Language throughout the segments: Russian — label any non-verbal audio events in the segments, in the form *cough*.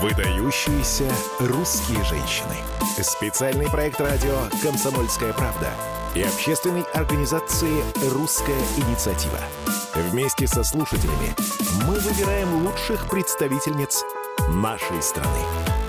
Выдающиеся русские женщины. Специальный проект радио «Комсомольская правда» и общественной организации «Русская инициатива». Вместе со слушателями мы выбираем лучших представительниц нашей страны.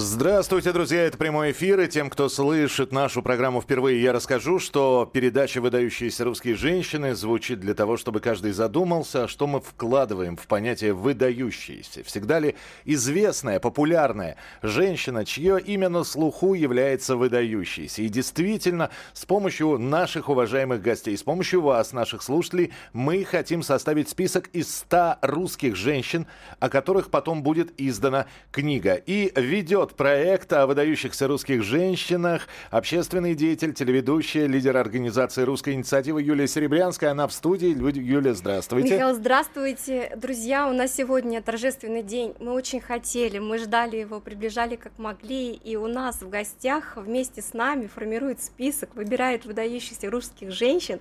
Здравствуйте, друзья, это прямой эфир, и тем, кто слышит нашу программу впервые, я расскажу, что передача «Выдающиеся русские женщины» звучит для того, чтобы каждый задумался, что мы вкладываем в понятие «выдающиеся». Всегда ли известная, популярная женщина, чье имя на слуху является выдающейся? И действительно, с помощью наших уважаемых гостей, с помощью вас, наших слушателей, мы хотим составить список из 100 русских женщин, о которых потом будет издана книга. И видео ведет проект о выдающихся русских женщинах, общественный деятель, телеведущая, лидер организации «Русская инициатива» Юлия Серебрянская. Она в студии. Юлия, здравствуйте. Михаил, здравствуйте. Друзья, у нас сегодня торжественный день. Мы очень хотели, мы ждали его, приближали как могли. И у нас в гостях вместе с нами формирует список, выбирает выдающихся русских женщин.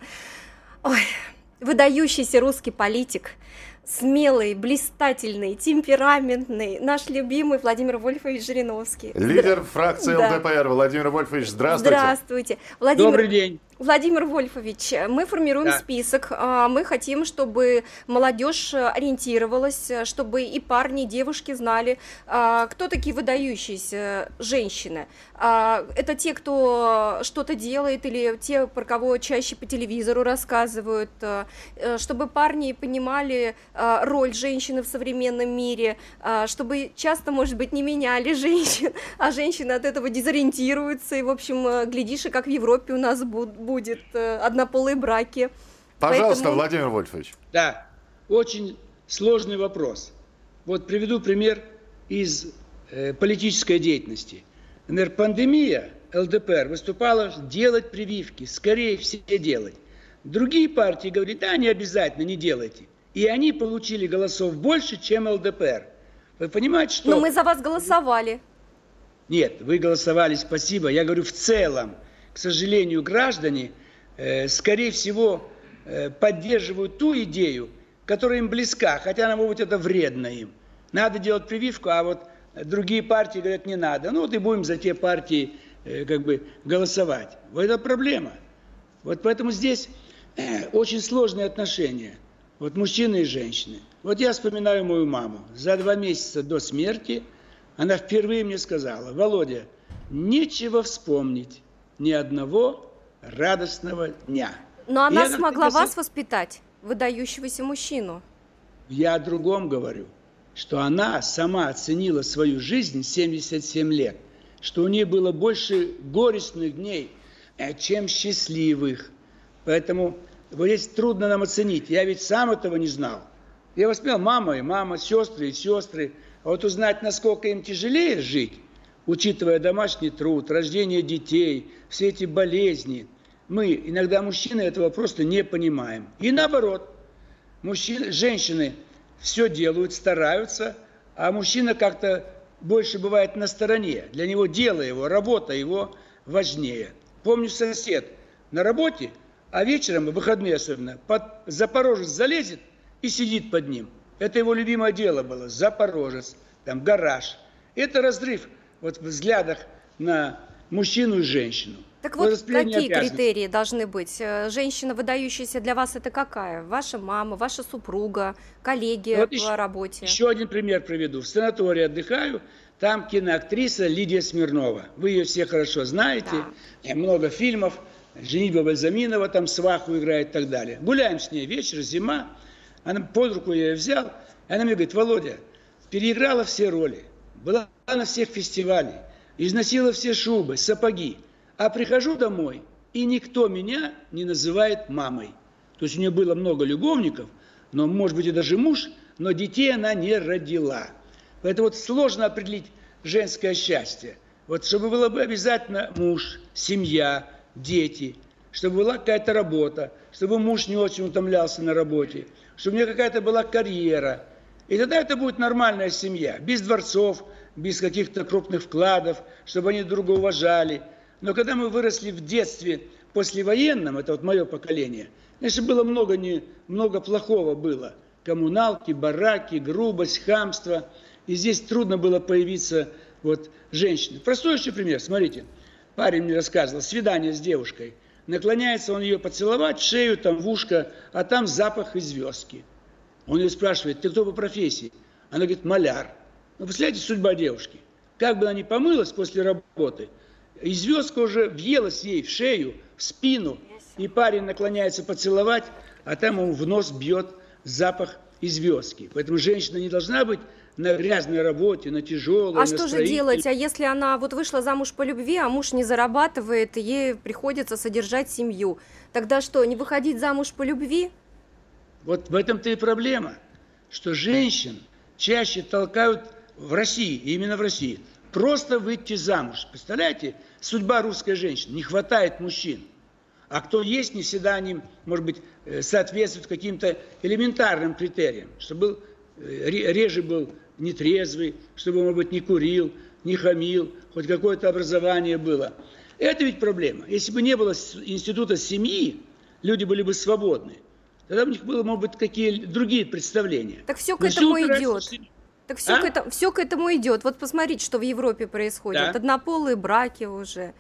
Ой, выдающийся русский политик, смелый, блистательный, темпераментный, наш любимый Владимир Вольфович Жириновский. Лидер фракции да. ЛДПР Владимир Вольфович, здравствуйте. Здравствуйте. Владимир... Добрый день. Владимир Вольфович, мы формируем да. список. А, мы хотим, чтобы молодежь ориентировалась, чтобы и парни, и девушки знали, а, кто такие выдающиеся женщины. А, это те, кто что-то делает, или те, про кого чаще по телевизору рассказывают, э, чтобы парни понимали роль женщины в современном мире, чтобы часто, может быть, не меняли *laughs* женщин, а женщины от этого дезориентируются, и, в общем, э, глядишь, и как в Европе у нас будут будет э, однополые браки. Пожалуйста, Поэтому... Владимир Вольфович. Да, очень сложный вопрос. Вот приведу пример из э, политической деятельности. Например, пандемия ЛДПР выступала делать прививки, скорее все делать. Другие партии говорят, да, не обязательно, не делайте. И они получили голосов больше, чем ЛДПР. Вы понимаете, что... Но мы за вас голосовали. Нет, вы голосовали, спасибо. Я говорю в целом к сожалению, граждане, э, скорее всего, э, поддерживают ту идею, которая им близка, хотя она, может быть, это вредно им. Надо делать прививку, а вот другие партии говорят, не надо. Ну вот и будем за те партии э, как бы голосовать. Вот это проблема. Вот поэтому здесь очень сложные отношения. Вот мужчины и женщины. Вот я вспоминаю мою маму. За два месяца до смерти она впервые мне сказала, Володя, нечего вспомнить ни одного радостного дня. Но она я смогла вас воспитать, выдающегося мужчину. Я о другом говорю, что она сама оценила свою жизнь 77 лет, что у нее было больше горестных дней, э, чем счастливых. Поэтому вот здесь трудно нам оценить. Я ведь сам этого не знал. Я воспитал мама и мама, сестры и сестры. А вот узнать, насколько им тяжелее жить, учитывая домашний труд, рождение детей, все эти болезни, мы, иногда мужчины, этого просто не понимаем. И наоборот, мужчины, женщины все делают, стараются, а мужчина как-то больше бывает на стороне. Для него дело его, работа его важнее. Помню сосед на работе, а вечером, в выходные особенно, под Запорожец залезет и сидит под ним. Это его любимое дело было, Запорожец, там гараж. Это разрыв вот в взглядах на мужчину и женщину. Так вот, какие критерии должны быть? Э, женщина, выдающаяся для вас, это какая? Ваша мама, ваша супруга, коллеги вот по еще, работе? Еще один пример приведу. В санатории отдыхаю, там киноактриса Лидия Смирнова. Вы ее все хорошо знаете, да. много фильмов. Женитьба Бальзаминова там сваху играет и так далее. Гуляем с ней вечер, зима. Она под руку я ее взял. И она мне говорит, Володя, переиграла все роли была на всех фестивалях, износила все шубы, сапоги. А прихожу домой, и никто меня не называет мамой. То есть у нее было много любовников, но, может быть, и даже муж, но детей она не родила. Поэтому вот сложно определить женское счастье. Вот чтобы было бы обязательно муж, семья, дети, чтобы была какая-то работа, чтобы муж не очень утомлялся на работе, чтобы у меня какая-то была карьера – и тогда это будет нормальная семья, без дворцов, без каких-то крупных вкладов, чтобы они друга уважали. Но когда мы выросли в детстве послевоенном, это вот мое поколение, конечно, было много, не, много плохого было. Коммуналки, бараки, грубость, хамство. И здесь трудно было появиться вот женщине. Простой еще пример. Смотрите, парень мне рассказывал, свидание с девушкой. Наклоняется он ее поцеловать, шею, там, в ушко, а там запах из звездки. Он ее спрашивает, ты кто по профессии? Она говорит, маляр. Ну, представляете, судьба девушки. Как бы она ни помылась после работы, и звездка уже въелась ей в шею, в спину, и парень наклоняется поцеловать, а там ему в нос бьет запах из звездки. Поэтому женщина не должна быть на грязной работе, на тяжелой. А что же делать? А если она вот вышла замуж по любви, а муж не зарабатывает, ей приходится содержать семью, тогда что, не выходить замуж по любви? Вот в этом-то и проблема, что женщин чаще толкают в России, именно в России, просто выйти замуж. Представляете, судьба русской женщины, не хватает мужчин. А кто есть, не всегда они, может быть, э, соответствуют каким-то элементарным критериям, чтобы был, э, реже был нетрезвый, чтобы, может быть, не курил, не хамил, хоть какое-то образование было. Это ведь проблема. Если бы не было института семьи, люди были бы свободны. Тогда у них было, может быть, какие другие представления. Так все к Но этому идет. Так все, а? к этому, все к этому идет. Вот посмотрите, что в Европе происходит. Да. Однополые браки уже.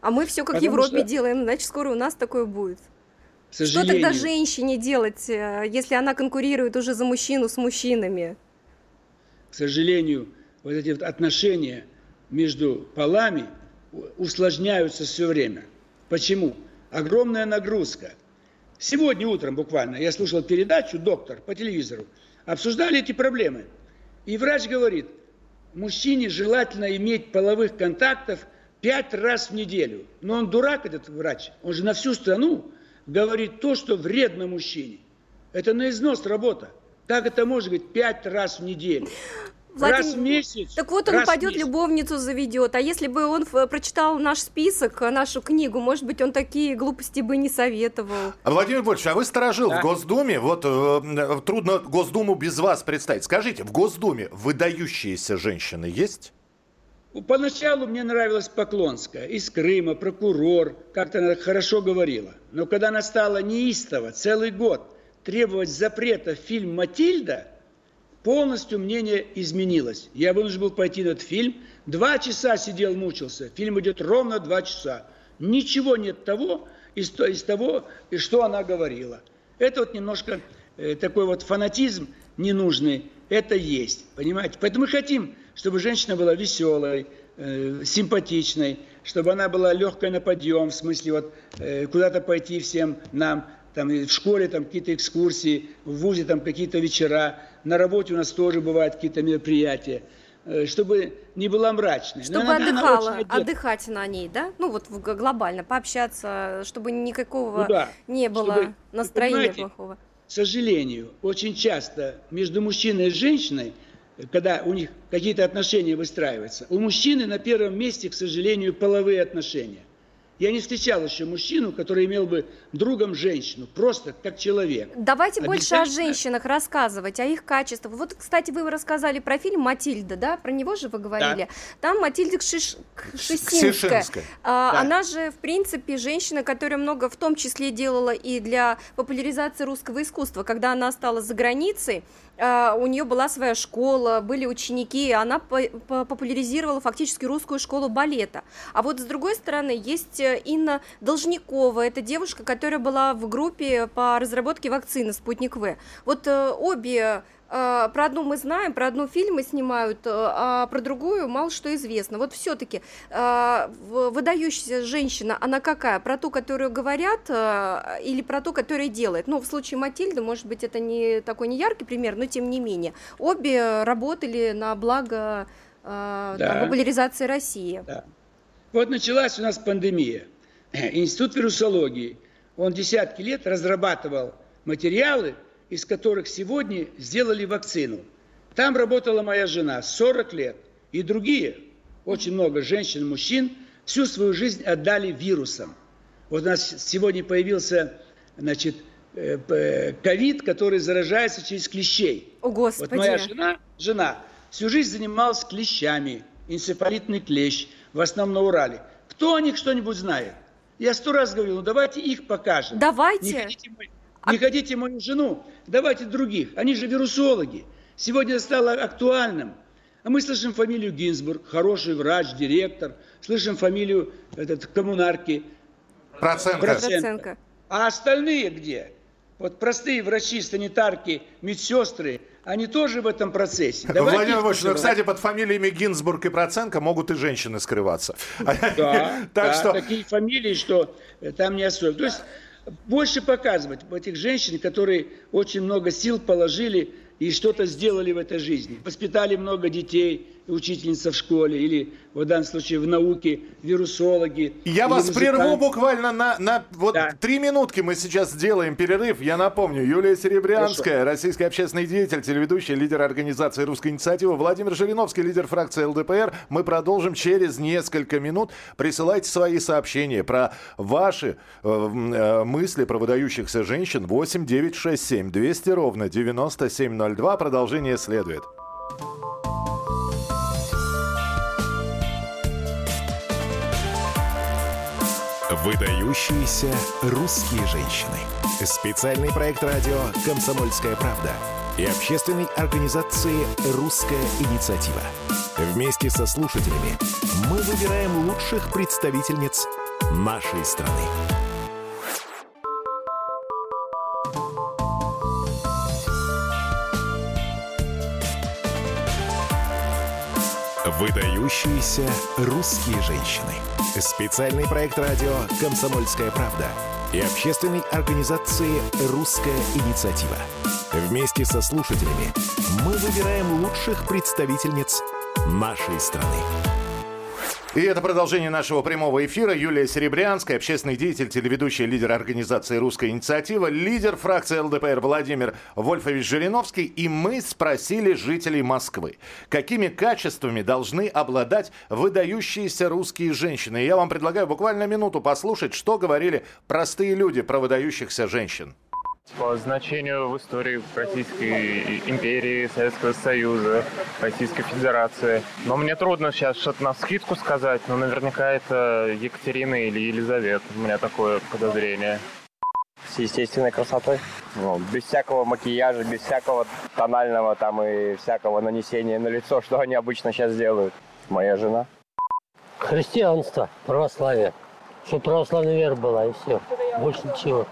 А мы все как в Европе что... делаем, значит, скоро у нас такое будет. Что тогда женщине делать, э, если она конкурирует уже за мужчину с мужчинами? К сожалению, вот эти вот отношения между полами усложняются все время. Почему? Огромная нагрузка. Сегодня утром буквально я слушал передачу «Доктор» по телевизору. Обсуждали эти проблемы. И врач говорит, мужчине желательно иметь половых контактов пять раз в неделю. Но он дурак, этот врач. Он же на всю страну говорит то, что вредно мужчине. Это на износ работа. Как это может быть пять раз в неделю? Владимир, раз в месяц. Так вот он пойдет любовницу заведет. А если бы он прочитал наш список, нашу книгу, может быть, он такие глупости бы не советовал. А Владимир Больевич, а вы сторожил да. в Госдуме. Вот э, трудно Госдуму без вас представить. Скажите, в Госдуме выдающиеся женщины есть? Поначалу мне нравилась Поклонская, из Крыма, прокурор, как-то она хорошо говорила. Но когда она стала неистово целый год требовать запрета фильм «Матильда», полностью мнение изменилось. Я вынужден был пойти на этот фильм. Два часа сидел, мучился. Фильм идет ровно два часа. Ничего нет того из, из того, что она говорила. Это вот немножко э, такой вот фанатизм ненужный. Это есть, понимаете? Поэтому мы хотим чтобы женщина была веселой, э, симпатичной, чтобы она была легкой на подъем, в смысле вот э, куда-то пойти всем нам, там в школе там какие-то экскурсии, в ВУЗе там какие-то вечера, на работе у нас тоже бывают какие-то мероприятия э, чтобы не была мрачной. Чтобы она, отдыхала, она отдыхать на ней, да? Ну вот глобально, пообщаться, чтобы никакого ну, да. не было чтобы, настроения плохого. К сожалению, очень часто между мужчиной и женщиной когда у них какие-то отношения выстраиваются. У мужчины на первом месте, к сожалению, половые отношения. Я не встречал еще мужчину, который имел бы другом женщину, просто как человек. Давайте больше о женщинах рассказывать, о их качествах. Вот, кстати, вы рассказали про фильм «Матильда», да? Про него же вы говорили. Да. Там Матильда Кшиш... Кшесинская. А, да. Она же, в принципе, женщина, которая много в том числе делала и для популяризации русского искусства. Когда она стала за границей, у нее была своя школа, были ученики, и она популяризировала фактически русскую школу балета. А вот с другой стороны есть э, Инна Должникова, это девушка, которая была в группе по разработке вакцины «Спутник В». Вот э, обе а, про одну мы знаем, про одну фильмы снимают, э, а про другую мало что известно. Вот все-таки а, выдающаяся женщина, она какая? Про ту, которую говорят, э, или про ту, которая делает? Ну, в случае Матильды, может быть, это не такой не яркий пример, но тем не менее. Обе работали на благо да. популяризации России. Да. Вот началась у нас пандемия. Институт вирусологии, он десятки лет разрабатывал материалы, из которых сегодня сделали вакцину. Там работала моя жена 40 лет. И другие, очень много женщин, мужчин, всю свою жизнь отдали вирусам. Вот у нас сегодня появился, значит, э, ковид, который заражается через клещей. О, Господи! Вот моя жена, жена всю жизнь занималась клещами, энцефалитный клещ, в основном на Урале. Кто о них что-нибудь знает? Я сто раз говорил, ну давайте их покажем. Давайте. Не хотите мы не хотите мою жену? Давайте других. Они же вирусологи. Сегодня стало актуальным. А мы слышим фамилию Гинзбург, хороший врач, директор, слышим фамилию этот, коммунарки. Проценко. Проценко. А остальные где? Вот простые врачи, санитарки, медсестры, они тоже в этом процессе. Давайте Владимир Владимирович, ну, кстати, под фамилиями Гинзбург и Проценко могут и женщины скрываться. Да, *laughs* так да что... такие фамилии, что там не особо. То есть больше показывать этих женщин, которые очень много сил положили и что-то сделали в этой жизни. Воспитали много детей, учительница в школе, или в данном случае в науке вирусологи. Я вас музыкант. прерву буквально на, на вот да. три минутки мы сейчас сделаем перерыв. Я напомню, Юлия Серебрянская, Хорошо. российский общественный деятель, телеведущий, лидер организации «Русская инициатива», Владимир Жириновский, лидер фракции ЛДПР. Мы продолжим через несколько минут. Присылайте свои сообщения про ваши э, э, мысли про выдающихся женщин. 8 9 6 7 200 ровно 9702. Продолжение следует. Выдающиеся русские женщины. Специальный проект радио «Комсомольская правда» и общественной организации «Русская инициатива». Вместе со слушателями мы выбираем лучших представительниц нашей страны. Выдающиеся русские женщины. Специальный проект радио «Комсомольская правда» и общественной организации «Русская инициатива». Вместе со слушателями мы выбираем лучших представительниц нашей страны. И это продолжение нашего прямого эфира. Юлия Серебрянская, общественный деятель, телеведущий, лидер организации «Русская инициатива», лидер фракции ЛДПР Владимир Вольфович Жириновский. И мы спросили жителей Москвы, какими качествами должны обладать выдающиеся русские женщины. И я вам предлагаю буквально минуту послушать, что говорили простые люди про выдающихся женщин. По значению в истории Российской империи, Советского Союза, Российской Федерации. Но мне трудно сейчас что-то на скидку сказать, но наверняка это Екатерина или Елизавета. У меня такое подозрение. С естественной красотой. Ну, без всякого макияжа, без всякого тонального там и всякого нанесения на лицо, что они обычно сейчас делают. Моя жена. Христианство, православие. Чтобы православная вера была, и все. Больше ничего.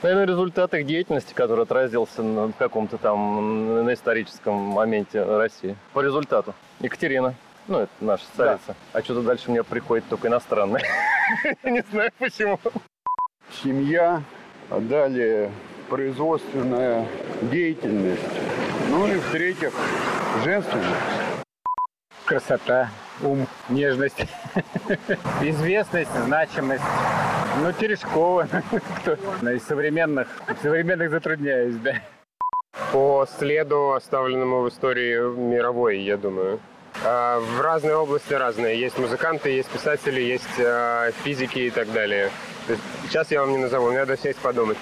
Наверное, результат их деятельности, который отразился на каком-то там на историческом моменте России. По результату. Екатерина. Ну, это наша царица. Да. А что-то дальше мне приходит только иностранное. *laughs* Не знаю почему. Семья, а далее производственная деятельность. Ну и в-третьих, женственность. Красота, ум, нежность, *laughs* известность, значимость. Ну, Терешкова. *laughs* Из современных, современных затрудняюсь, да. По следу, оставленному в истории мировой, я думаю. А, в разные области разные. Есть музыканты, есть писатели, есть а, физики и так далее. Сейчас я вам не назову, мне надо сесть подумать.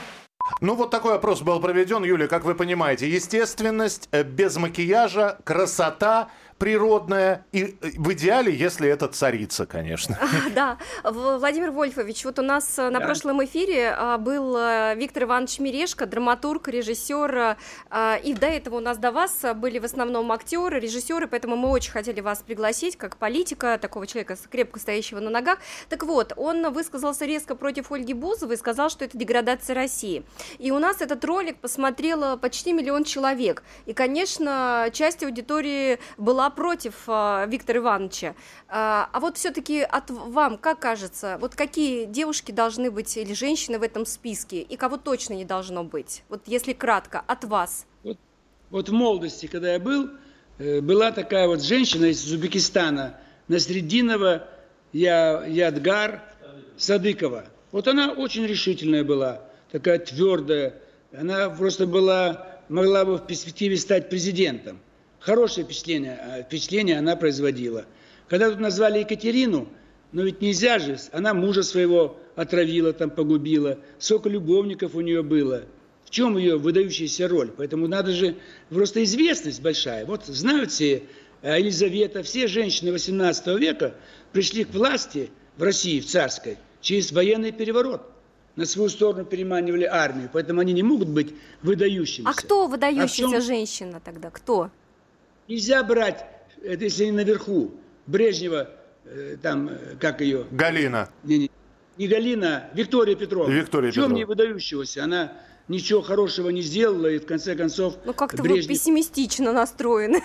Ну, вот такой опрос был проведен, Юля, как вы понимаете. Естественность, э, без макияжа, красота – природная, и э, в идеале, если это царица, конечно. *laughs* Да, Владимир Вольфович, вот у нас э, на прошлом эфире а, был э, Виктор Иванович Мирешко, драматург, режиссер, а, и до этого у нас до вас были в основном актеры, режиссеры, поэтому мы очень хотели вас пригласить, как политика, такого человека, крепко стоящего на ногах. Так вот, он высказался резко против Ольги Бузовой и сказал, что это деградация России. И у нас этот ролик посмотрело почти миллион человек. И, конечно, часть аудитории была была против э, Виктора Ивановича. А, а вот все-таки от вам, как кажется, вот какие девушки должны быть или женщины в этом списке, и кого точно не должно быть? Вот если кратко, от вас. Вот, вот в молодости, когда я был, э, была такая вот женщина из Узбекистана, Насреддинова я, Ядгар Садыкова. Вот она очень решительная была, такая твердая. Она просто была, могла бы в перспективе стать президентом. Хорошее впечатление, а, впечатление она производила. Когда тут назвали Екатерину, но ведь нельзя же, она мужа своего отравила, там погубила, сколько любовников у нее было. В чем ее выдающаяся роль? Поэтому надо же, просто известность большая. Вот знают все, а, Елизавета, все женщины 18 века пришли к власти в России, в царской, через военный переворот. На свою сторону переманивали армию, поэтому они не могут быть выдающимися. А кто выдающаяся а чем... женщина тогда? Кто? Нельзя брать это если не наверху, Брежнева, э, там, э, как ее? Галина. Не, не, не Галина, Виктория Петровна. Виктория Чем Петровна. не выдающегося? Она ничего хорошего не сделала, и в конце концов Ну как-то вы Брежнев... пессимистично настроены.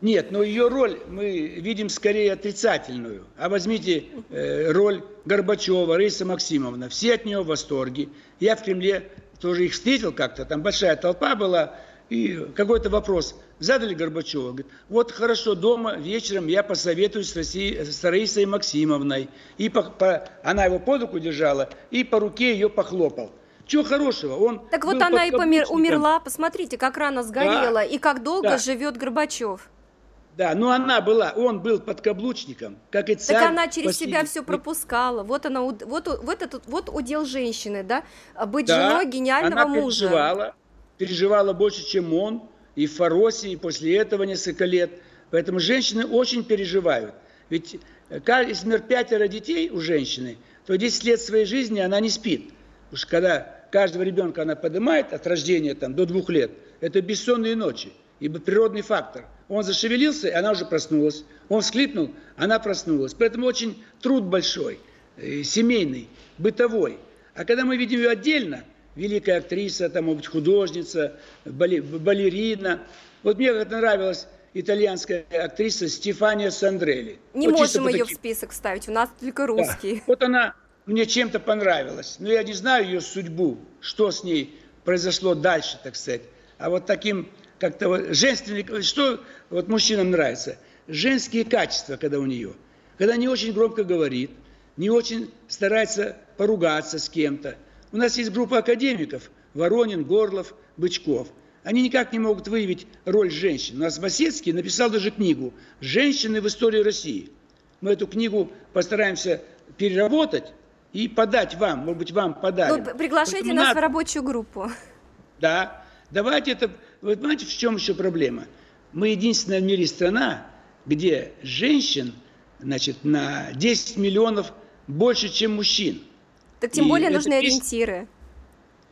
Нет, но ее роль мы видим скорее отрицательную. А возьмите э, роль Горбачева, Раиса Максимовна. Все от нее в восторге. Я в Кремле тоже их встретил как-то. Там большая толпа была. И какой-то вопрос задали Горбачеву. Говорит, вот хорошо, дома вечером я посоветуюсь с, Россией, с Раисой Максимовной. И по, по, она его под руку держала и по руке ее похлопал. Чего хорошего? Он Так вот она и помер, умерла. Посмотрите, как рано сгорела и как долго Да. живет Горбачев. Да, но она была, он был подкаблучником, как и царь. Так она через Василий. себя все пропускала. Вот она, вот, вот этот вот удел женщины, да, быть Да, женой гениального она мужа. переживала, переживала больше, чем он, и в Фаросе, и после этого несколько лет. Поэтому женщины очень переживают. Ведь э, если, например, пятеро детей у женщины, то 10 лет своей жизни она не спит. Уж когда каждого ребенка она поднимает от рождения там, до двух лет, это бессонные ночи, ибо природный фактор. Он зашевелился, и она уже проснулась. Он всхлипнул, она проснулась. Поэтому очень труд большой, э, семейный, бытовой. А когда мы видим ее отдельно, великая актриса, там, может быть, художница, балерина. Вот мне как нравилась итальянская актриса Стефания Сандрелли. Не Вот можем ее в таким- список ставить, у нас только Да. русские. Вот она мне чем-то понравилась. Но я не знаю ее судьбу, что с ней произошло дальше, так сказать. А вот таким как-то вот женственный... Что вот мужчинам нравится? Женские качества, когда у нее. Когда не очень громко говорит, не очень старается поругаться с кем-то. У нас есть группа академиков. Воронин, Горлов, Бычков. Они никак не могут выявить роль женщин. У нас Васецкий написал даже книгу «Женщины в истории России». Мы эту книгу постараемся переработать и подать вам, может быть, вам подарим. П- приглашайте Поэтому нас надо- в рабочую группу. Да, давайте это... Вы понимаете, в чем еще проблема? Мы единственная в мире страна, где женщин, значит, на 10 миллионов больше, чем мужчин. Так тем И более нужны песня- ориентиры.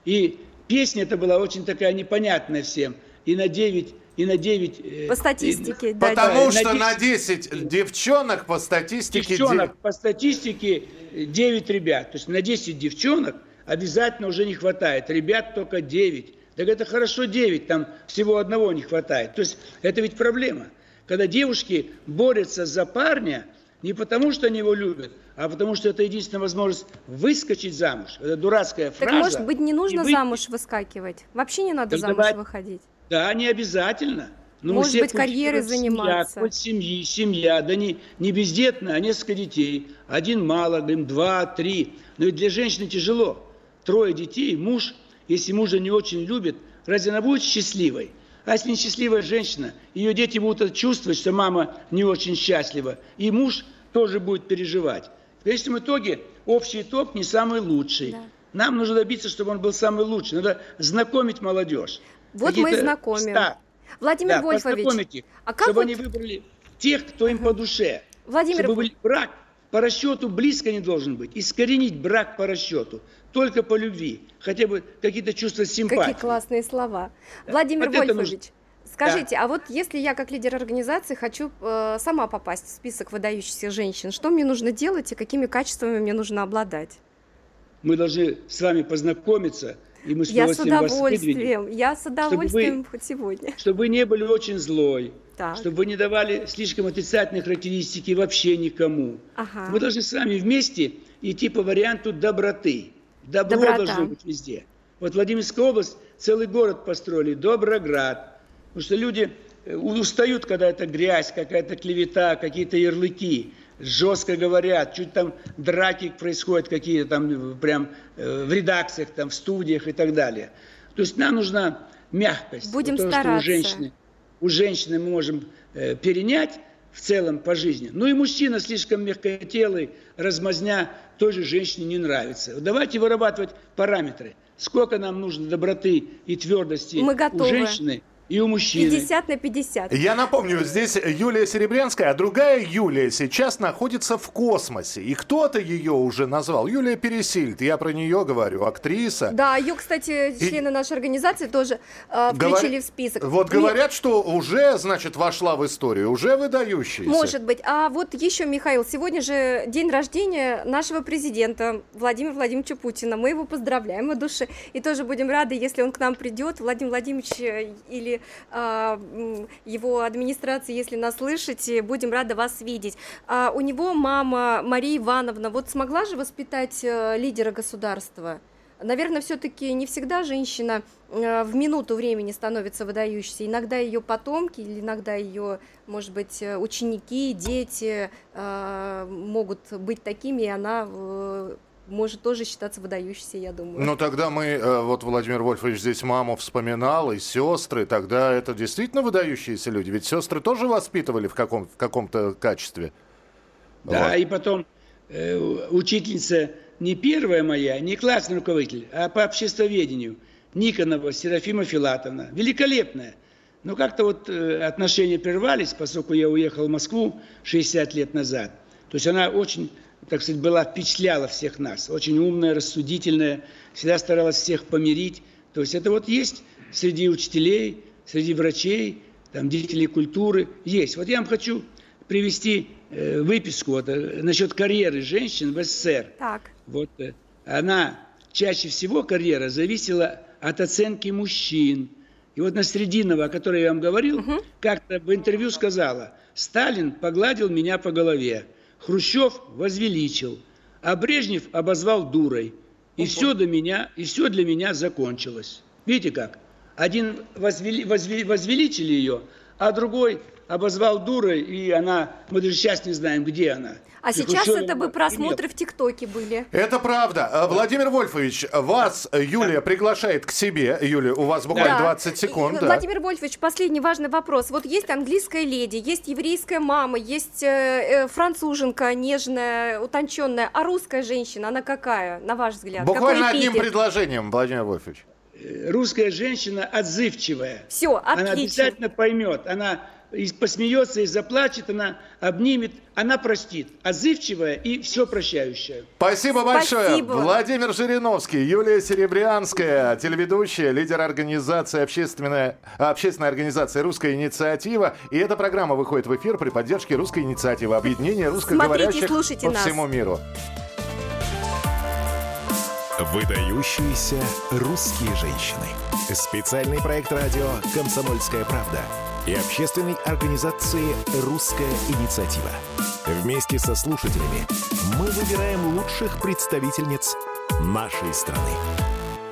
И песня эта была очень такая непонятная всем. И на 9... И на 9 э, По статистике, да. Потому на что 10 на 10 девчонок по статистике... девчонок по статистике 9 ребят. То есть на 10 девчонок обязательно уже не хватает. Ребят только 9. Так это хорошо 9, там всего одного не хватает. То есть это ведь проблема. Когда девушки борются за парня не потому, что они его любят, а потому что это единственная возможность выскочить замуж. Это дурацкая Так фраза. может быть не нужно выйти- замуж выскакивать? Вообще не надо Так замуж давай- выходить. Да, не обязательно. Но Может быть, карьерой заниматься. Семья, хоть семьи, семья, да не, не бездетная, а несколько детей. Один мало, говорим, два, три. Но ведь для женщины тяжело. Трое детей, муж, если мужа не очень любит, разве она будет счастливой? А если несчастливая женщина, ее дети будут чувствовать, что мама не очень счастлива, и муж тоже будет переживать. В конечном итоге общий итог не самый лучший. Нам нужно добиться, чтобы он был самый лучший. Надо знакомить молодежь. Вот мы и знакомим. ста- Владимир да, Вольфович, их, а как чтобы вот- они выбрали тех, кто им по душе. Владимир чтобы брак по расчету близко не должен быть. Искоренить брак по расчету. Только по любви. Хотя бы какие-то чувства симпатии. Какие классные слова. Владимир Вот Вольфович, скажите, а вот если я как лидер организации хочу э, сама попасть в список выдающихся женщин, что мне нужно делать и какими качествами мне нужно обладать? Мы должны с вами познакомиться. И мы с Я с удовольствием я с вы- удовольствием хоть сегодня. Чтобы вы не были очень злой. Так. Чтобы вы не давали слишком отрицательные характеристики вообще никому. Ага. Мы должны с вами вместе идти по варианту доброты. Добро Доброта. должно быть везде. Вот Владимирская область, целый город построили, Доброград. Потому что люди э, устают, когда это грязь, какая-то клевета, какие-то ярлыки. Жестко говорят, чуть там драки происходят какие-то там э, прям э, в редакциях, там в студиях и так далее. То есть нам нужна мягкость. Будем Вот то, что стараться. у женщины, у женщины мы можем э, перенять в целом по жизни. Ну и мужчина слишком мягкотелый, размазня, той же женщине не нравится. Давайте вырабатывать параметры. Сколько нам нужно доброты и твердости Мы у готовы. женщины, и у мужчины. 50 на 50. Я напомню, здесь Юлия Серебрянская, а другая Юлия сейчас находится в космосе. И кто-то ее уже назвал. Юлия Пересильд, я про нее говорю, актриса. Да, ее, кстати, члены и... нашей организации тоже э, включили Говор... в список. Вот Мне... говорят, что уже, значит, вошла в историю, уже выдающаяся. Может быть. А вот еще, Михаил, сегодня же день рождения нашего президента Владимира Владимировича Путина. Мы его поздравляем от души. И тоже будем рады, если он к нам придет. Владимир Владимирович э, а, его администрации, если нас слышите, будем рады вас видеть. А у него мама Мария Ивановна, вот смогла же воспитать э, лидера государства? Наверное, все-таки не всегда женщина э, в минуту времени становится выдающейся. Иногда ее потомки или иногда ее, может быть, э, ученики, дети могут быть такими, и она может тоже считаться выдающейся, я думаю. Ну, тогда мы, э, вот Владимир Вольфович здесь маму вспоминал, и сестры, тогда это действительно выдающиеся люди, ведь сестры тоже воспитывали в, каком, в каком-то качестве. Да, вот. и потом э, учительница не первая моя, не классный руководитель, а по обществоведению, Никонова Серафима Филатовна, великолепная. Но как-то вот э, отношения прервались, поскольку я уехал в Москву 60 лет назад. То есть она очень так сказать, была, впечатляла всех нас. Очень умная, рассудительная, всегда старалась всех помирить. То есть это вот есть среди учителей, среди врачей, там, деятелей культуры, есть. Вот я вам хочу привести э, выписку вот, э, насчет карьеры женщин в СССР. Так. Вот э, она, чаще всего карьера зависела от оценки мужчин. И вот Насрединова, о которой я вам говорил, угу. как-то в интервью сказала, Сталин погладил меня по голове. Хрущев возвеличил, а Брежнев обозвал дурой. И все, для меня, и все для меня закончилось. Видите как? Один возвели, возвели, возвеличили ее, а другой обозвал дурой, и она, мы даже сейчас не знаем, где она. А сейчас это бы просмотры в ТикТоке были. Это правда. Э, Владимир Вольфович, вас Юлия приглашает к себе. Юлия, у вас буквально да. 20 секунд. И, да. Владимир Вольфович, последний важный вопрос. Вот есть английская леди, есть еврейская мама, есть э, э, француженка нежная, утонченная, а русская женщина, она какая, на ваш взгляд? Буквально Какой одним предложением, Владимир Вольфович. Э, русская женщина отзывчивая. Все, отлично. Она обязательно поймет. Она и посмеется и заплачет, она обнимет, она простит. Отзывчивая и все прощающая. Спасибо большое. Спасибо. Владимир Жириновский, Юлия Серебрянская, телеведущая, лидер организации общественная, общественной организации «Русская инициатива». И эта программа выходит в эфир при поддержке «Русской инициативы», объединения русскоговорящих Смотрите, по нас. всему миру. Выдающиеся русские женщины. Специальный проект радио «Комсомольская правда» и общественной организации «Русская инициатива». Вместе со слушателями мы выбираем лучших представительниц нашей страны.